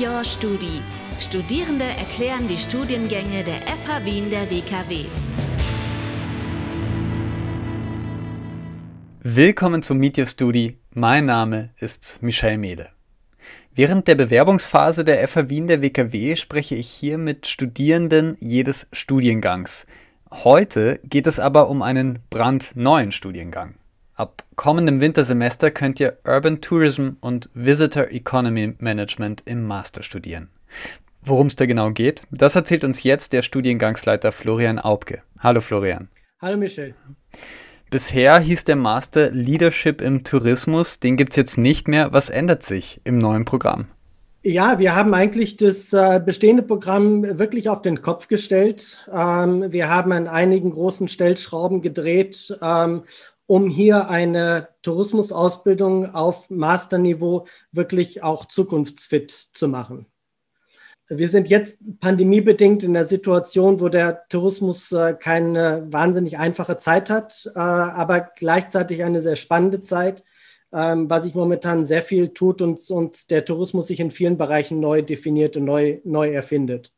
Your Studi. Studierende erklären die Studiengänge der FH Wien der WKW. Willkommen zum Meet Your Studi. Mein Name ist Michel Mehle. Während der Bewerbungsphase der FH Wien der WKW spreche ich hier mit Studierenden jedes Studiengangs. Heute geht es aber um einen brandneuen Studiengang. Ab kommendem Wintersemester könnt ihr Urban Tourism und Visitor Economy Management im Master studieren. Worum es da genau geht, das erzählt uns jetzt der Studiengangsleiter Florian Aubke. Hallo Florian. Hallo Michel. Bisher hieß der Master Leadership im Tourismus, den gibt es jetzt nicht mehr. Was ändert sich im neuen Programm? Ja, wir haben eigentlich das äh, bestehende Programm wirklich auf den Kopf gestellt. Ähm, wir haben an einigen großen Stellschrauben gedreht ähm, um hier eine Tourismusausbildung auf Masterniveau wirklich auch zukunftsfit zu machen. Wir sind jetzt pandemiebedingt in der Situation, wo der Tourismus äh, keine wahnsinnig einfache Zeit hat, äh, aber gleichzeitig eine sehr spannende Zeit, ähm, weil sich momentan sehr viel tut und, und der Tourismus sich in vielen Bereichen neu definiert und neu, neu erfindet.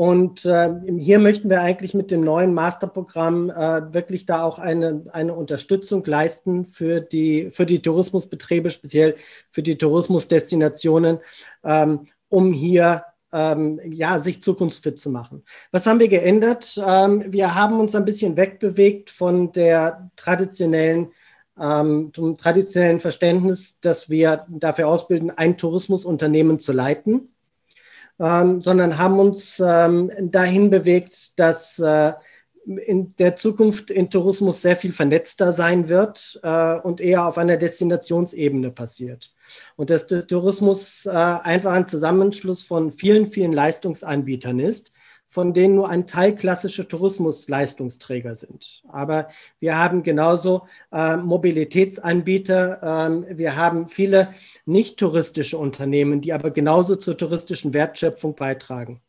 Und äh, hier möchten wir eigentlich mit dem neuen Masterprogramm äh, wirklich da auch eine, eine Unterstützung leisten für die, für die Tourismusbetriebe, speziell für die Tourismusdestinationen, ähm, um hier ähm, ja, sich zukunftsfit zu machen. Was haben wir geändert? Ähm, wir haben uns ein bisschen wegbewegt von der traditionellen ähm, zum traditionellen Verständnis, dass wir dafür ausbilden, ein Tourismusunternehmen zu leiten ähm, sondern haben uns ähm, dahin bewegt, dass äh, in der Zukunft in Tourismus sehr viel vernetzter sein wird äh, und eher auf einer Destinationsebene passiert. Und dass der Tourismus äh, einfach ein Zusammenschluss von vielen, vielen Leistungsanbietern ist, von denen nur ein Teil klassische Tourismusleistungsträger sind. Aber wir haben genauso äh, Mobilitätsanbieter, äh, wir haben viele nicht touristische Unternehmen, die aber genauso zur touristischen Wertschöpfung beitragen.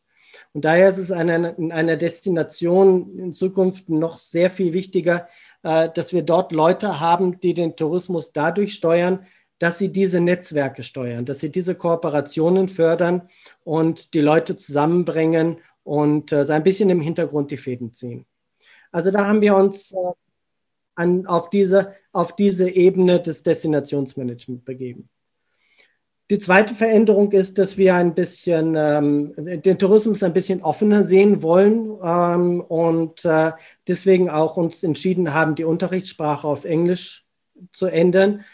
Und daher ist es eine, in einer Destination in Zukunft noch sehr viel wichtiger, äh, dass wir dort Leute haben, die den Tourismus dadurch steuern, dass sie diese Netzwerke steuern, dass sie diese Kooperationen fördern und die Leute zusammenbringen und äh, so ein bisschen im Hintergrund die Fäden ziehen. Also da haben wir uns äh, an, auf, diese, auf diese Ebene des Destinationsmanagements begeben. Die zweite Veränderung ist, dass wir ein bisschen ähm, den Tourismus ein bisschen offener sehen wollen ähm, und äh, deswegen auch uns entschieden haben, die Unterrichtssprache auf Englisch zu ändern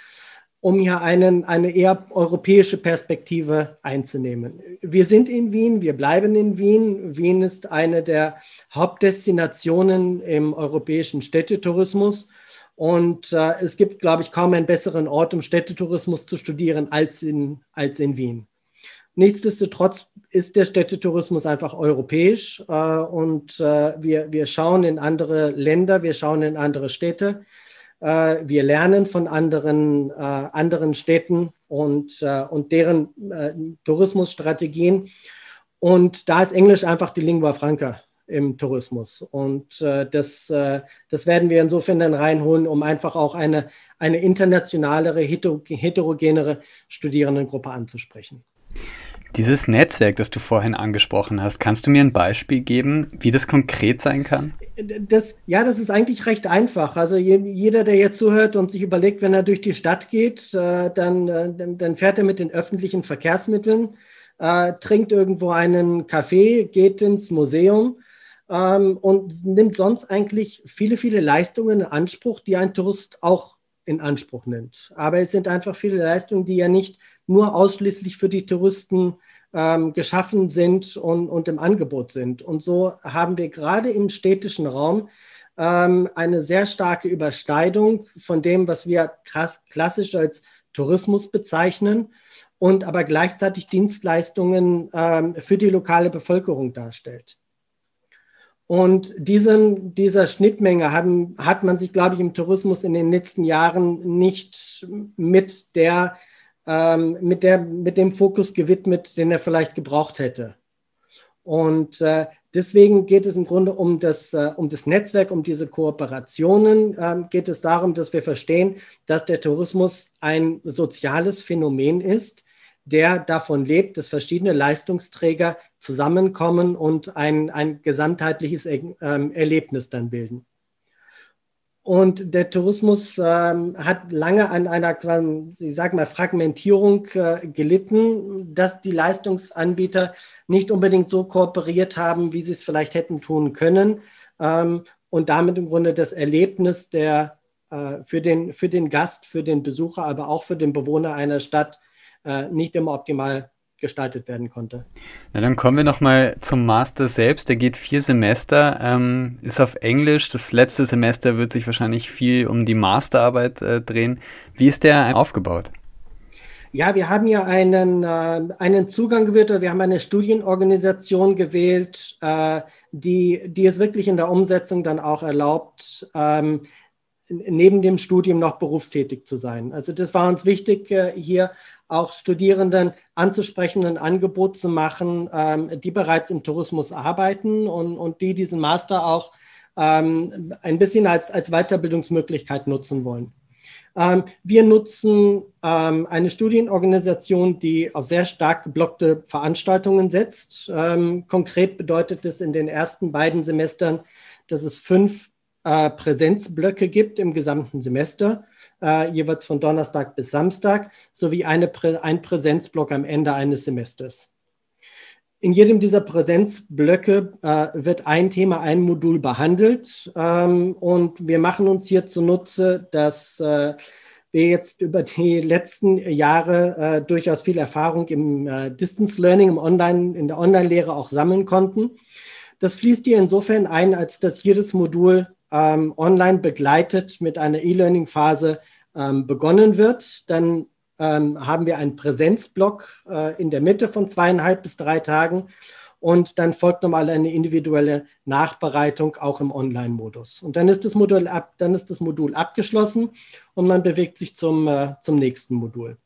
um hier einen, eine eher europäische Perspektive einzunehmen. Wir sind in Wien, wir bleiben in Wien. Wien ist eine der Hauptdestinationen im europäischen Städtetourismus. Und äh, es gibt, glaube ich, kaum einen besseren Ort, um Städtetourismus zu studieren als in, als in Wien. Nichtsdestotrotz ist der Städtetourismus einfach europäisch äh, und äh, wir, wir schauen in andere Länder, wir schauen in andere Städte. Äh, wir lernen von anderen, äh, anderen Städten und, äh, und deren Tourismusstrategien. Und da ist Englisch einfach die Lingua franca im Tourismus. Und äh, das, äh, das werden wir insofern dann reinholen, um einfach auch eine, eine internationalere, heterogenere Studierendengruppe anzusprechen. Dieses Netzwerk, das du vorhin angesprochen hast, kannst du mir ein Beispiel geben, wie das konkret sein kann? Das, ja, das ist eigentlich recht einfach. Also jeder, der jetzt zuhört und sich überlegt, wenn er durch die Stadt geht, äh, dann, äh, dann, fährt er mit den öffentlichen Verkehrsmitteln, äh, trinkt irgendwo einen Kaffee, geht ins Museum ähm, und nimmt sonst eigentlich viele, viele Leistungen in Anspruch, die ein Tourist auch in Anspruch nimmt. Aber es sind einfach viele Leistungen, die ja nicht nur ausschließlich für die Touristen ähm, geschaffen sind und, und im Angebot sind. Und so haben wir gerade im städtischen Raum ähm, eine sehr starke Überschneidung von dem, was wir klassisch als Tourismus bezeichnen und aber gleichzeitig Dienstleistungen ähm, für die lokale Bevölkerung darstellt. Und diesen, dieser Schnittmenge haben, hat man sich, glaube ich, im Tourismus in den letzten Jahren nicht mit der ähm, mit, der, mit dem Fokus gewidmet, den er vielleicht gebraucht hätte. Und äh, deswegen geht es im Grunde um das, äh, um das Netzwerk, um diese Kooperationen. Äh, geht es darum, dass wir verstehen, dass der Tourismus ein soziales Phänomen ist, der davon lebt, dass verschiedene Leistungsträger zusammenkommen und ein, ein gesamtheitliches ähm, Erlebnis dann bilden. Und der Tourismus ähm, hat lange an einer, ich sag mal, Fragmentierung äh, gelitten, dass die Leistungsanbieter nicht unbedingt so kooperiert haben, wie sie es vielleicht hätten tun können. Ähm, und damit im Grunde das Erlebnis der, äh, für, den, für den Gast, für den Besucher, aber auch für den Bewohner einer Stadt äh, nicht immer optimal gestaltet werden konnte. Na, dann kommen wir nochmal zum Master selbst. Der geht vier Semester, ähm, ist auf Englisch. Das letzte Semester wird sich wahrscheinlich viel um die Masterarbeit äh, drehen. Wie ist der aufgebaut? Ja, wir haben ja einen, äh, einen Zugang gewählt, wir haben eine Studienorganisation gewählt, äh, die, die es wirklich in der Umsetzung dann auch erlaubt, ähm, neben dem Studium noch berufstätig zu sein. Also das war uns wichtig, äh, hier auch Studierenden anzusprechen, ein Angebot zu machen, ähm, die bereits im Tourismus arbeiten und, und die diesen Master auch ähm, ein bisschen als, als Weiterbildungsmöglichkeit nutzen wollen. Ähm, wir nutzen ähm, eine Studienorganisation, die auf sehr stark geblockte Veranstaltungen setzt. Ähm, konkret bedeutet es in den ersten beiden Semestern, dass es fünf äh, Präsenzblöcke gibt im gesamten Semester äh, jeweils von Donnerstag bis Samstag, sowie eine Prä ein Präsenzblock am Ende eines Semesters. In jedem dieser Präsenzblöcke äh, wird ein Thema, ein Modul behandelt ähm, und wir machen uns hier zunutze, dass äh, wir jetzt über die letzten Jahre äh, durchaus viel Erfahrung im äh, Distance Learning, im Online, in der Online-Lehre auch sammeln konnten. Das fließt hier insofern ein, als dass jedes Modul ähm, online begleitet mit einer E-Learning-Phase ähm, begonnen wird. Dann ähm, haben wir einen Präsenzblock äh, in der Mitte von zweieinhalb bis drei Tagen und dann folgt nochmal eine individuelle Nachbereitung auch im Online-Modus. Und dann ist, das Modul ab, dann ist das Modul abgeschlossen und man bewegt sich zum, äh, zum nächsten Modul.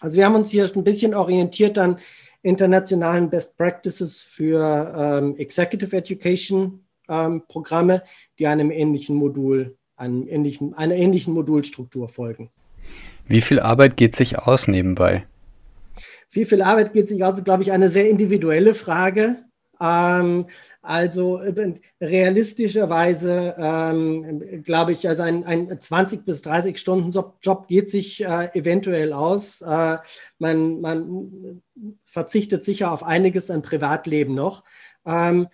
Also wir haben uns hier ein bisschen orientiert an internationalen Best Practices für ähm, Executive Education ähm, Programme, die einem ähnlichen Modul, einem ähnlichen, einer ähnlichen Modulstruktur folgen. Wie viel Arbeit geht sich aus nebenbei? Wie viel Arbeit geht sich aus, ist, glaube ich, eine sehr individuelle Frage. Ähm, also äh, realistischerweise ähm, glaube ich, also ein, ein 20 bis 30 Stunden Job geht sich äh, eventuell aus. Äh, man, man verzichtet sicher auf einiges an Privatleben noch. Ähm,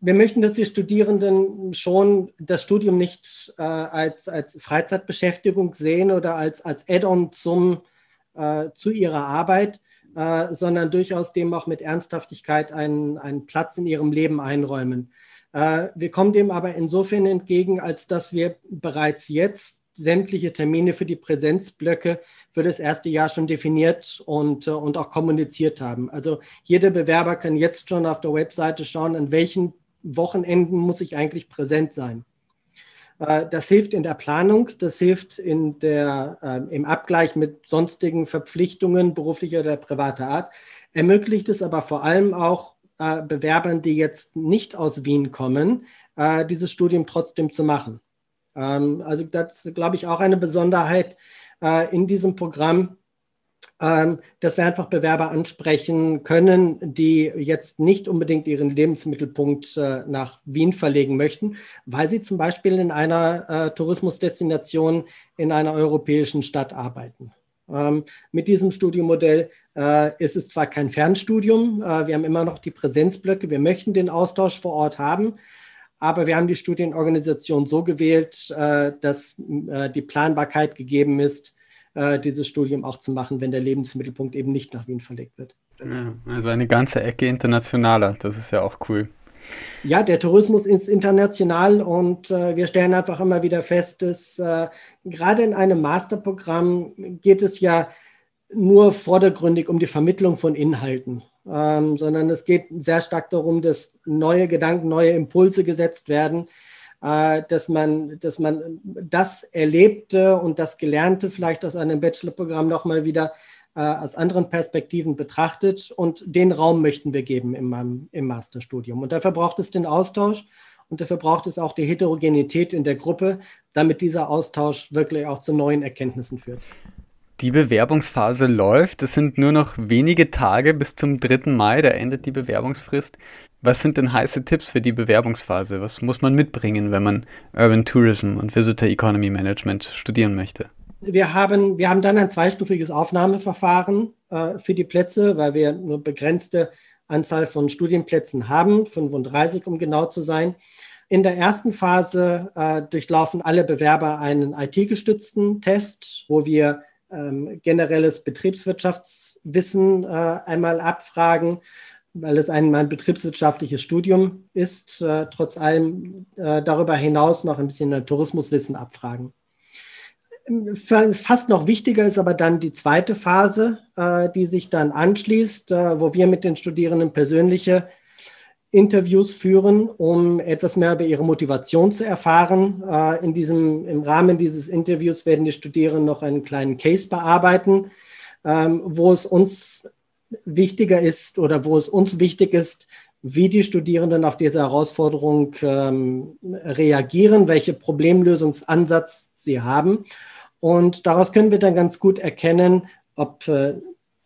wir möchten, dass die Studierenden schon das Studium nicht äh, als, als Freizeitbeschäftigung sehen oder als, als Add-on äh, zu ihrer Arbeit, äh, sondern durchaus dem auch mit Ernsthaftigkeit einen, einen Platz in ihrem Leben einräumen. Äh, wir kommen dem aber insofern entgegen, als dass wir bereits jetzt sämtliche Termine für die Präsenzblöcke für das erste Jahr schon definiert und, äh, und auch kommuniziert haben. Also jeder Bewerber kann jetzt schon auf der Webseite schauen, an welchen Wochenenden muss ich eigentlich präsent sein. Äh, das hilft in der Planung, das hilft in der, äh, im Abgleich mit sonstigen Verpflichtungen beruflicher oder privater Art, ermöglicht es aber vor allem auch äh, Bewerbern, die jetzt nicht aus Wien kommen, äh, dieses Studium trotzdem zu machen. Ähm, also das ist, glaube ich, auch eine Besonderheit äh, in diesem Programm, ähm, dass wir einfach Bewerber ansprechen können, die jetzt nicht unbedingt ihren Lebensmittelpunkt äh, nach Wien verlegen möchten, weil sie zum Beispiel in einer äh, Tourismusdestination in einer europäischen Stadt arbeiten. Ähm, mit diesem Studiummodell äh, ist es zwar kein Fernstudium, äh, wir haben immer noch die Präsenzblöcke, wir möchten den Austausch vor Ort haben, aber wir haben die Studienorganisation so gewählt, äh, dass äh, die Planbarkeit gegeben ist, äh, dieses Studium auch zu machen, wenn der Lebensmittelpunkt eben nicht nach Wien verlegt wird. Ja, also eine ganze Ecke internationaler, das ist ja auch cool. Ja, der Tourismus ist international und äh, wir stellen einfach immer wieder fest, dass äh, gerade in einem Masterprogramm geht es ja nur vordergründig um die Vermittlung von Inhalten ähm, sondern es geht sehr stark darum, dass neue Gedanken, neue Impulse gesetzt werden, äh, dass, man, dass man das Erlebte und das Gelernte vielleicht aus einem Bachelorprogramm nochmal wieder äh, aus anderen Perspektiven betrachtet und den Raum möchten wir geben im, im Masterstudium. Und dafür braucht es den Austausch und dafür braucht es auch die Heterogenität in der Gruppe, damit dieser Austausch wirklich auch zu neuen Erkenntnissen führt. Die Bewerbungsphase läuft. Es sind nur noch wenige Tage bis zum 3. Mai, da endet die Bewerbungsfrist. Was sind denn heiße Tipps für die Bewerbungsphase? Was muss man mitbringen, wenn man Urban Tourism und Visitor Economy Management studieren möchte? Wir haben, wir haben dann ein zweistufiges Aufnahmeverfahren äh, für die Plätze, weil wir nur begrenzte Anzahl von Studienplätzen haben, 35 um genau zu sein. In der ersten Phase äh, durchlaufen alle Bewerber einen IT-gestützten Test, wo wir ähm, generelles Betriebswirtschaftswissen äh, einmal abfragen, weil es ein, ein betriebswirtschaftliches Studium ist, äh, trotz allem äh, darüber hinaus noch ein bisschen Tourismuswissen abfragen. Fast noch wichtiger ist aber dann die zweite Phase, äh, die sich dann anschließt, äh, wo wir mit den Studierenden persönliche Interviews führen, um etwas mehr über ihre Motivation zu erfahren. Äh, in diesem, Im Rahmen dieses Interviews werden die Studierenden noch einen kleinen Case bearbeiten, ähm, wo es uns wichtiger ist oder wo es uns wichtig ist, wie die Studierenden auf diese Herausforderung ähm, reagieren, welche Problemlösungsansatz sie haben. Und daraus können wir dann ganz gut erkennen, ob äh,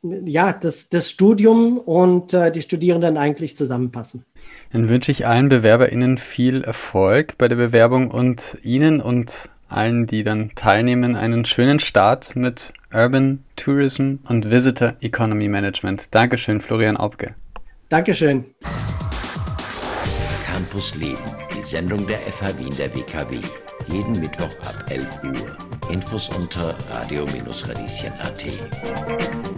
ja, das, das Studium und äh, die Studierenden eigentlich zusammenpassen. Dann wünsche ich allen BewerberInnen viel Erfolg bei der Bewerbung und Ihnen und allen, die dann teilnehmen, einen schönen Start mit Urban Tourism und Visitor Economy Management. Dankeschön, Florian Aubke. Dankeschön. Campus Leben, die Sendung der FH Wien der WKW. Jeden Mittwoch ab 11 Uhr. Infos unter radio-radieschen.at.